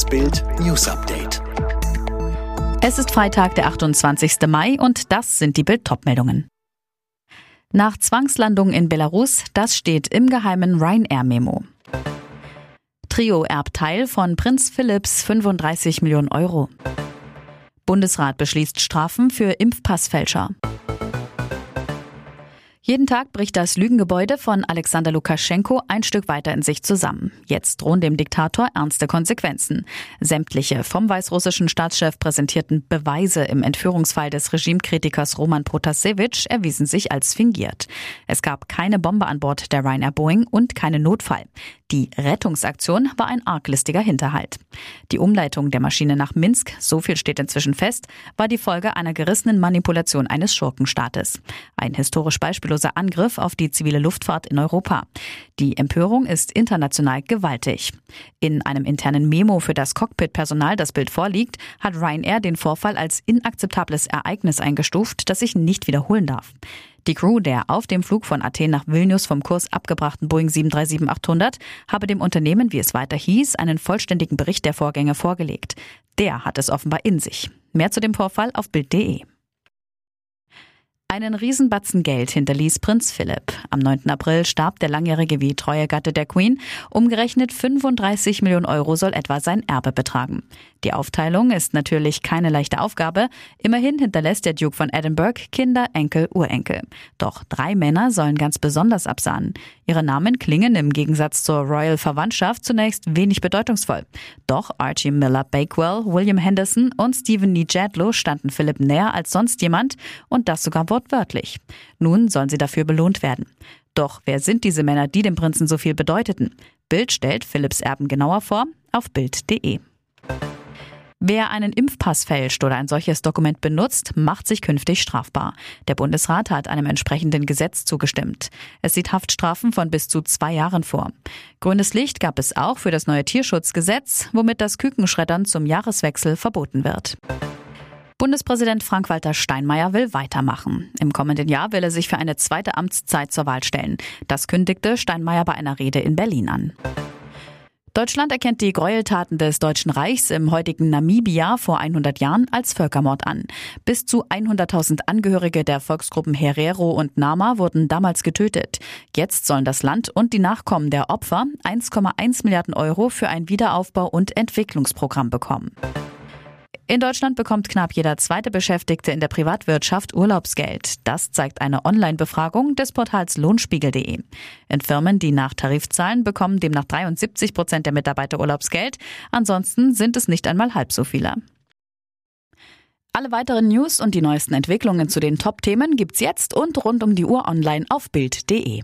Das Bild News Update. Es ist Freitag, der 28. Mai und das sind die Bild meldungen Nach Zwangslandung in Belarus, das steht im geheimen Ryanair-Memo. Trio erbt Teil von Prinz Philipps 35 Millionen Euro. Bundesrat beschließt Strafen für Impfpassfälscher. Jeden Tag bricht das Lügengebäude von Alexander Lukaschenko ein Stück weiter in sich zusammen. Jetzt drohen dem Diktator ernste Konsequenzen. Sämtliche vom weißrussischen Staatschef präsentierten Beweise im Entführungsfall des Regimekritikers Roman Protasevich erwiesen sich als fingiert. Es gab keine Bombe an Bord der Ryanair Boeing und keinen Notfall. Die Rettungsaktion war ein arglistiger Hinterhalt. Die Umleitung der Maschine nach Minsk, so viel steht inzwischen fest, war die Folge einer gerissenen Manipulation eines Schurkenstaates. Ein historisch beispielloser Angriff auf die zivile Luftfahrt in Europa. Die Empörung ist international gewaltig. In einem internen Memo für das Cockpit-Personal, das Bild vorliegt, hat Ryanair den Vorfall als inakzeptables Ereignis eingestuft, das sich nicht wiederholen darf. Die Crew der auf dem Flug von Athen nach Vilnius vom Kurs abgebrachten Boeing 737-800 habe dem Unternehmen, wie es weiter hieß, einen vollständigen Bericht der Vorgänge vorgelegt. Der hat es offenbar in sich. Mehr zu dem Vorfall auf Bild.de. Einen Riesenbatzen Geld hinterließ Prinz Philipp. Am 9. April starb der langjährige wie treue Gatte der Queen. Umgerechnet 35 Millionen Euro soll etwa sein Erbe betragen. Die Aufteilung ist natürlich keine leichte Aufgabe. Immerhin hinterlässt der Duke von Edinburgh Kinder, Enkel, Urenkel. Doch drei Männer sollen ganz besonders absahnen. Ihre Namen klingen im Gegensatz zur Royal Verwandtschaft zunächst wenig bedeutungsvoll. Doch Archie Miller Bakewell, William Henderson und Stephen Nee Jadlow standen Philipp näher als sonst jemand und das sogar wortwörtlich. Nun sollen sie dafür belohnt werden. Doch wer sind diese Männer, die dem Prinzen so viel bedeuteten? Bild stellt Philipps Erben genauer vor auf Bild.de. Wer einen Impfpass fälscht oder ein solches Dokument benutzt, macht sich künftig strafbar. Der Bundesrat hat einem entsprechenden Gesetz zugestimmt. Es sieht Haftstrafen von bis zu zwei Jahren vor. Grünes Licht gab es auch für das neue Tierschutzgesetz, womit das Kükenschreddern zum Jahreswechsel verboten wird. Bundespräsident Frank-Walter Steinmeier will weitermachen. Im kommenden Jahr will er sich für eine zweite Amtszeit zur Wahl stellen. Das kündigte Steinmeier bei einer Rede in Berlin an. Deutschland erkennt die Gräueltaten des Deutschen Reichs im heutigen Namibia vor 100 Jahren als Völkermord an. Bis zu 100.000 Angehörige der Volksgruppen Herero und Nama wurden damals getötet. Jetzt sollen das Land und die Nachkommen der Opfer 1,1 Milliarden Euro für ein Wiederaufbau- und Entwicklungsprogramm bekommen. In Deutschland bekommt knapp jeder zweite Beschäftigte in der Privatwirtschaft Urlaubsgeld. Das zeigt eine Online-Befragung des Portals lohnspiegel.de. In Firmen, die nach Tarif zahlen, bekommen demnach 73 Prozent der Mitarbeiter Urlaubsgeld. Ansonsten sind es nicht einmal halb so viele. Alle weiteren News und die neuesten Entwicklungen zu den Top-Themen gibt's jetzt und rund um die Uhr online auf Bild.de.